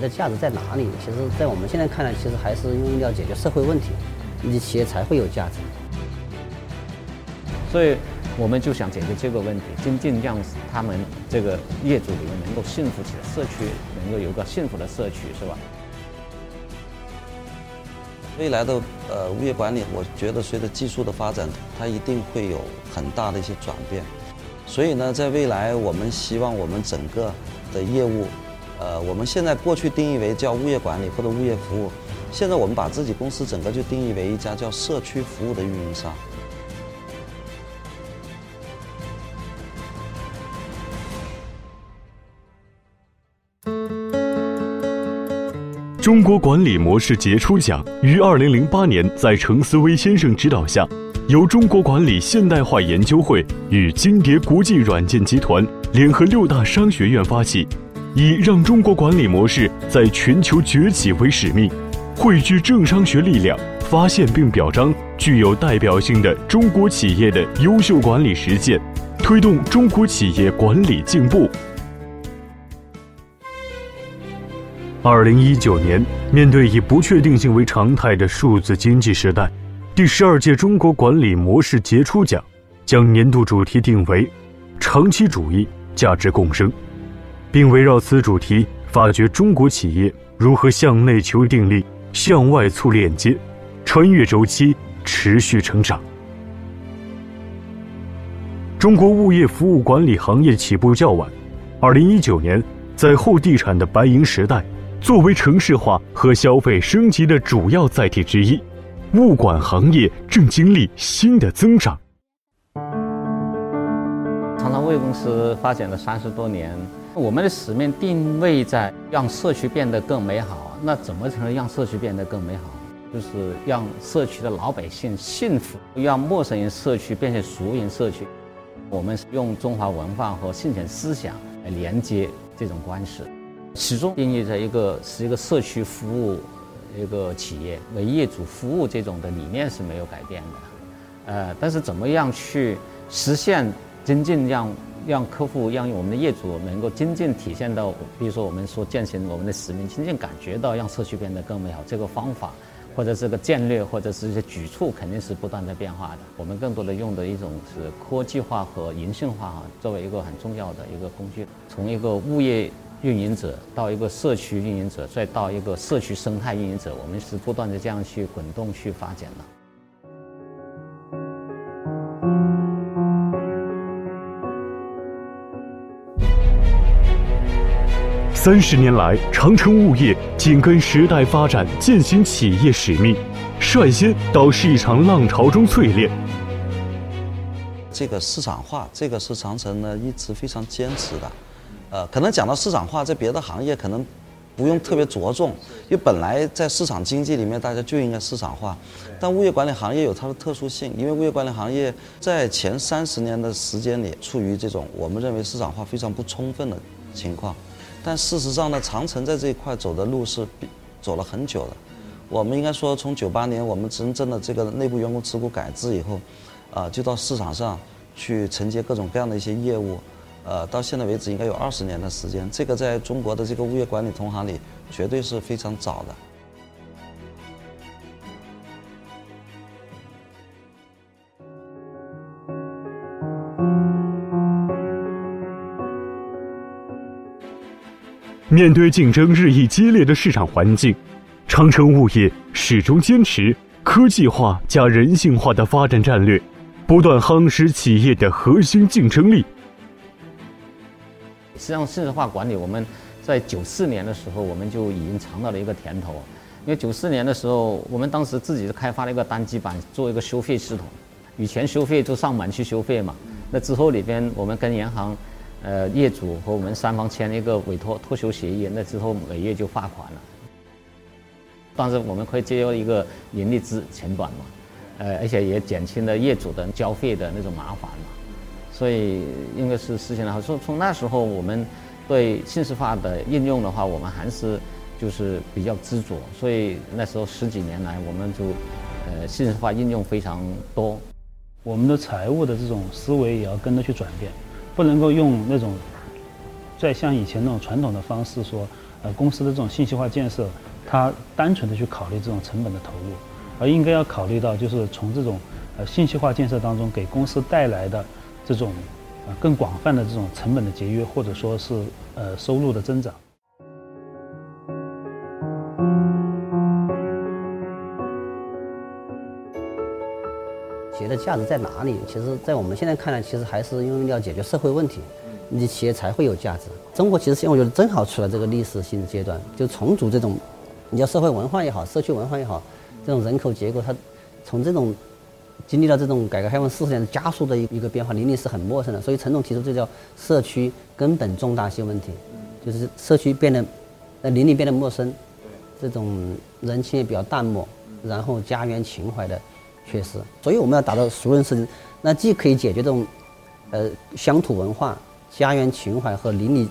业的价值在哪里？其实，在我们现在看来，其实还是因为要解决社会问题，你企业才会有价值。所以，我们就想解决这个问题，真正让他们这个业主里面能够幸福起来，社区能够有个幸福的社区，是吧？未来的呃物业管理，我觉得随着技术的发展，它一定会有很大的一些转变。所以呢，在未来，我们希望我们整个的业务，呃，我们现在过去定义为叫物业管理或者物业服务，现在我们把自己公司整个就定义为一家叫社区服务的运营商。中国管理模式杰出奖于二零零八年在程思威先生指导下，由中国管理现代化研究会与金蝶国际软件集团联合六大商学院发起，以让中国管理模式在全球崛起为使命，汇聚政商学力量，发现并表彰具有代表性的中国企业的优秀管理实践，推动中国企业管理进步。二零一九年，面对以不确定性为常态的数字经济时代，第十二届中国管理模式杰出奖将年度主题定为“长期主义价值共生”，并围绕此主题发掘中国企业如何向内求定力、向外促链接，穿越周期持续成长。中国物业服务管理行业起步较晚，二零一九年在后地产的白银时代。作为城市化和消费升级的主要载体之一，物管行业正经历新的增长。长城物业公司发展了三十多年，我们的使命定位在让社区变得更美好。那怎么才能让社区变得更美好？就是让社区的老百姓幸福，让陌生人社区变成熟人社区。我们用中华文化和圣贤思想来连接这种关系。始终定义着一个是一个社区服务一个企业为业主服务这种的理念是没有改变的，呃，但是怎么样去实现真正让让客户让我们的业主能够真正体现到，比如说我们说践行我们的使命，真正感觉到让社区变得更美好，这个方法或者这个战略或者是一些举措肯定是不断在变化的。我们更多的用的一种是科技化和人性化哈，作为一个很重要的一个工具，从一个物业。运营者到一个社区运营者，再到一个社区生态运营者，我们是不断的这样去滚动去发展的。三十年来，长城物业紧跟时代发展，践行企业使命，率先导市场浪潮中淬炼。这个市场化，这个是长城呢一直非常坚持的。呃，可能讲到市场化，在别的行业可能不用特别着重，因为本来在市场经济里面，大家就应该市场化。但物业管理行业有它的特殊性，因为物业管理行业在前三十年的时间里，处于这种我们认为市场化非常不充分的情况。但事实上呢，长城在这一块走的路是走了很久的。我们应该说，从九八年我们真正的这个内部员工持股改制以后，啊，就到市场上去承接各种各样的一些业务。呃，到现在为止应该有二十年的时间，这个在中国的这个物业管理同行里绝对是非常早的。面对竞争日益激烈的市场环境，长城物业始终坚持科技化加人性化的发展战略，不断夯实企业的核心竞争力。实际上，现实化管理，我们在九四年的时候，我们就已经尝到了一个甜头。因为九四年的时候，我们当时自己开发了一个单机版，做一个收费系统。以前收费就上门去收费嘛。那之后里边，我们跟银行、呃业主和我们三方签了一个委托托修协议，那之后每月就罚款了。当时我们可以节约一个人力资成本嘛，呃，而且也减轻了业主的交费的那种麻烦嘛。所以应该是实现了。从从那时候，我们对信息化的应用的话，我们还是就是比较执着。所以那时候十几年来，我们就呃信息化应用非常多。我们的财务的这种思维也要跟着去转变，不能够用那种再像以前那种传统的方式说，呃公司的这种信息化建设，它单纯的去考虑这种成本的投入，而应该要考虑到就是从这种呃信息化建设当中给公司带来的这种呃更广泛的这种成本的节约，或者说是呃收入的增长。价值在哪里？其实，在我们现在看来，其实还是因为要解决社会问题，你企业才会有价值。中国其实现在我觉得正好处在这个历史性的阶段，就重组这种，你叫社会文化也好，社区文化也好，这种人口结构，它从这种经历了这种改革开放四十年加速的一一个变化，邻里是很陌生的。所以陈总提出这叫社区根本重大性问题，就是社区变得，呃，邻里变得陌生，这种人情也比较淡漠，然后家园情怀的。确实，所以我们要达到熟人式，那既可以解决这种，呃，乡土文化、家园情怀和邻里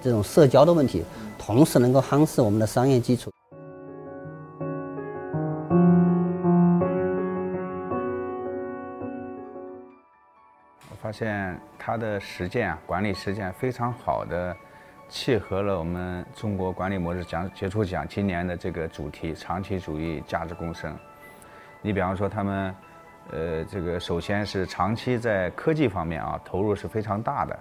这种社交的问题，同时能够夯实我们的商业基础。我发现他的实践啊，管理实践非常好的契合了我们中国管理模式奖杰出奖今年的这个主题——长期主义价值共生。你比方说，他们，呃，这个首先是长期在科技方面啊投入是非常大的，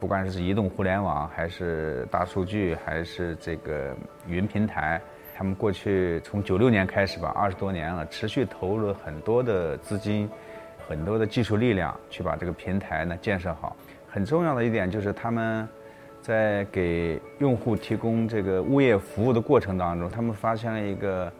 不管是移动互联网，还是大数据，还是这个云平台，他们过去从九六年开始吧，二十多年了，持续投入了很多的资金，很多的技术力量去把这个平台呢建设好。很重要的一点就是他们在给用户提供这个物业服务的过程当中，他们发现了一个。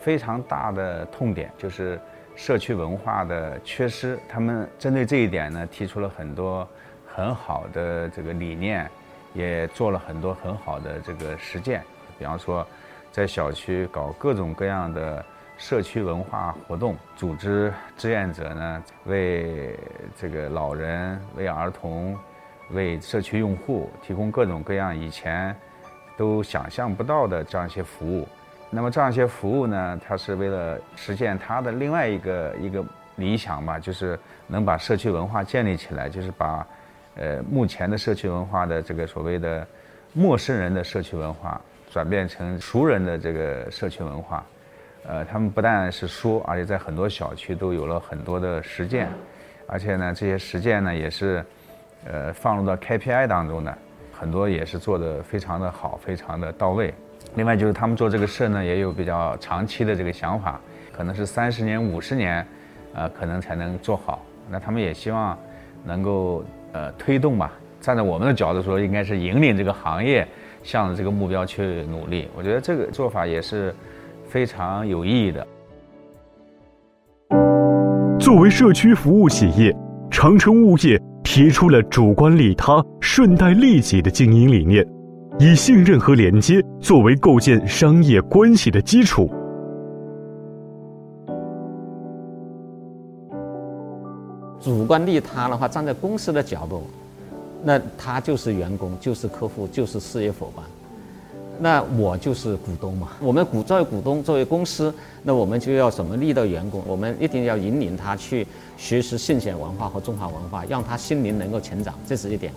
非常大的痛点就是社区文化的缺失。他们针对这一点呢，提出了很多很好的这个理念，也做了很多很好的这个实践。比方说，在小区搞各种各样的社区文化活动，组织志愿者呢，为这个老人、为儿童、为社区用户提供各种各样以前都想象不到的这样一些服务。那么这样一些服务呢，它是为了实现它的另外一个一个理想吧，就是能把社区文化建立起来，就是把，呃，目前的社区文化的这个所谓的陌生人的社区文化转变成熟人的这个社区文化，呃，他们不但是说，而且在很多小区都有了很多的实践，而且呢，这些实践呢也是，呃，放入到 KPI 当中的，很多也是做的非常的好，非常的到位。另外就是他们做这个事呢，也有比较长期的这个想法，可能是三十年、五十年，呃，可能才能做好。那他们也希望能够呃推动吧。站在我们的角度说，应该是引领这个行业向着这个目标去努力。我觉得这个做法也是非常有意义的。作为社区服务企业，长城物业提出了主观利他、顺带利己的经营理念。以信任和连接作为构建商业关系的基础。主观利他的话，站在公司的角度，那他就是员工，就是客户，就是事业伙伴。那我就是股东嘛。我们股作为股东，作为公司，那我们就要怎么利到员工？我们一定要引领他去学习信息文化和中华文化，让他心灵能够成长，这是一点。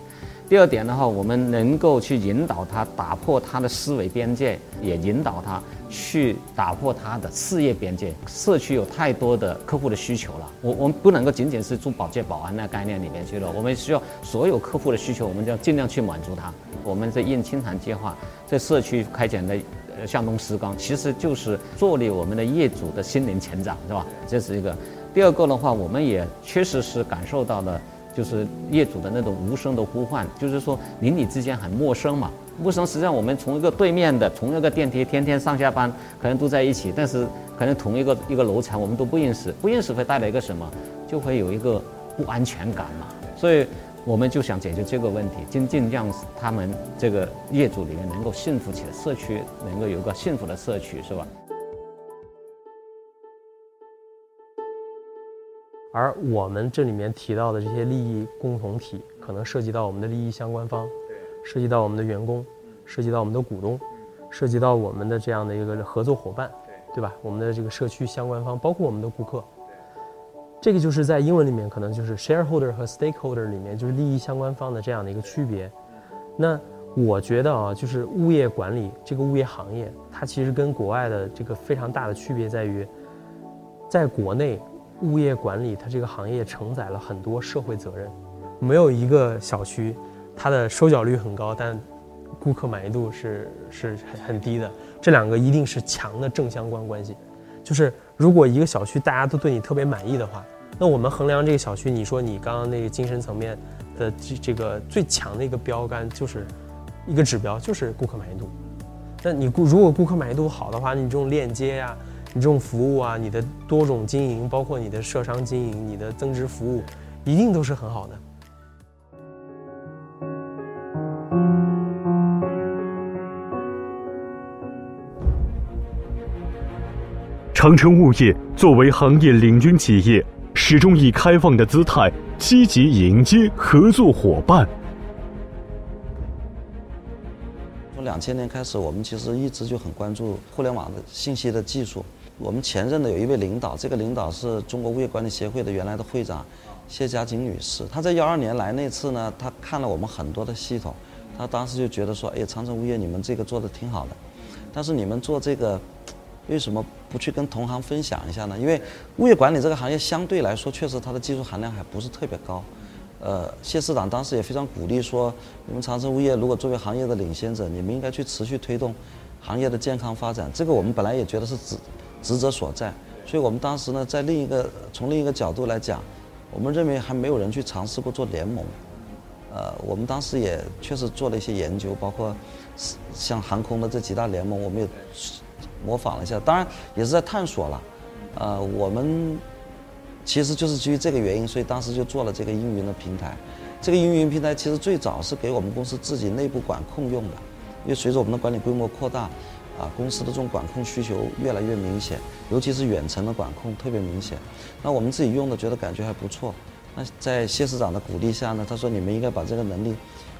第二点的话，我们能够去引导他打破他的思维边界，也引导他去打破他的事业边界。社区有太多的客户的需求了，我我们不能够仅仅是做保洁保安那概念里面去了，我们需要所有客户的需求，我们就要尽量去满足他。我们在印青潭计划在社区开展的呃向东石岗，其实就是助力我们的业主的心灵成长，是吧？这是一个。第二个的话，我们也确实是感受到了。就是业主的那种无声的呼唤，就是说邻里之间很陌生嘛。陌生实际上我们从一个对面的，从一个电梯天天上下班，可能都在一起，但是可能同一个一个楼层我们都不认识，不认识会带来一个什么？就会有一个不安全感嘛。所以我们就想解决这个问题，尽尽让他们这个业主里面能够幸福起来，社区能够有一个幸福的社区，是吧？而我们这里面提到的这些利益共同体，可能涉及到我们的利益相关方，涉及到我们的员工，涉及到我们的股东，涉及到我们的这样的一个合作伙伴，对吧？我们的这个社区相关方，包括我们的顾客。这个就是在英文里面可能就是 shareholder 和 stakeholder 里面就是利益相关方的这样的一个区别。那我觉得啊，就是物业管理这个物业行业，它其实跟国外的这个非常大的区别在于，在国内，物业管理它这个行业承载了很多社会责任，没有一个小区，它的收缴率很高，但顾客满意度是是很很低的。这两个一定是强的正相关关系，就是如果一个小区大家都对你特别满意的话，那我们衡量这个小区，你说你刚刚那个精神层面的这这个最强的一个标杆就是一个指标，就是顾客满意度。那你顾如果顾客满意度好的话，你这种链接呀、你这种服务啊、你的多种经营，包括你的社商经营、你的增值服务，一定都是很好的。长城物业作为行业领军企业，始终以开放的姿态积极迎接合作伙伴。从两千年开始，我们其实一直就很关注互联网的信息的技术。我们前任的有一位领导，这个领导是中国物业管理协会的原来的会长谢佳锦女士。她在幺二年来那次呢，她看了我们很多的系统，她当时就觉得说：“哎，长城物业你们这个做的挺好的，但是你们做这个。”为什么不去跟同行分享一下呢？因为物业管理这个行业相对来说，确实它的技术含量还不是特别高。呃，谢市长当时也非常鼓励说，你们长城物业如果作为行业的领先者，你们应该去持续推动行业的健康发展。这个我们本来也觉得是职职责所在，所以我们当时呢，在另一个从另一个角度来讲，我们认为还没有人去尝试过做联盟。呃，我们当时也确实做了一些研究，包括像航空的这几大联盟，我们也。模仿了一下，当然也是在探索了。呃，我们其实就是基于这个原因，所以当时就做了这个英云的平台。这个英云平台其实最早是给我们公司自己内部管控用的，因为随着我们的管理规模扩大，啊，公司的这种管控需求越来越明显，尤其是远程的管控特别明显。那我们自己用的觉得感觉还不错。那在谢市长的鼓励下呢，他说你们应该把这个能力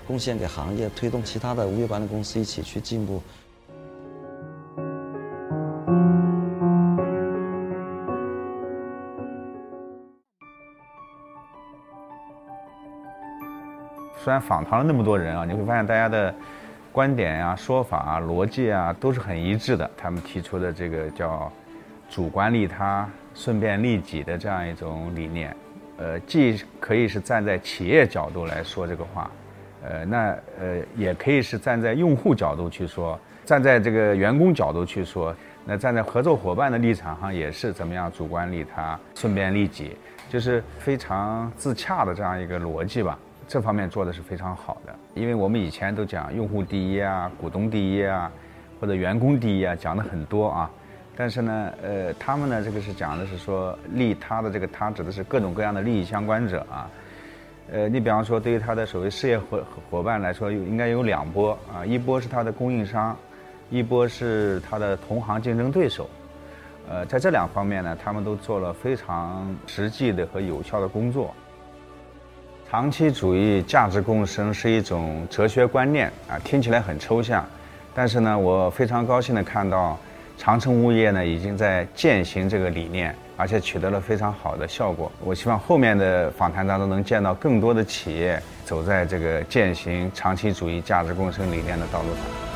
贡献给行业，推动其他的物业管理公司一起去进步。虽然访谈了那么多人啊，你会发现大家的观点呀、说法啊、逻辑啊都是很一致的。他们提出的这个叫“主观利他，顺便利己”的这样一种理念，呃，既可以是站在企业角度来说这个话，呃，那呃也可以是站在用户角度去说，站在这个员工角度去说，那站在合作伙伴的立场上也是怎么样主观利他，顺便利己，就是非常自洽的这样一个逻辑吧。这方面做的是非常好的，因为我们以前都讲用户第一啊，股东第一啊，或者员工第一啊，讲的很多啊。但是呢，呃，他们呢，这个是讲的是说利他的这个他指的是各种各样的利益相关者啊。呃，你比方说对于他的所谓事业伙伙伴来说，应该有两波啊，一波是他的供应商，一波是他的同行竞争对手。呃，在这两方面呢，他们都做了非常实际的和有效的工作。长期主义价值共生是一种哲学观念啊，听起来很抽象，但是呢，我非常高兴的看到，长城物业呢已经在践行这个理念，而且取得了非常好的效果。我希望后面的访谈当中能见到更多的企业走在这个践行长期主义价值共生理念的道路上。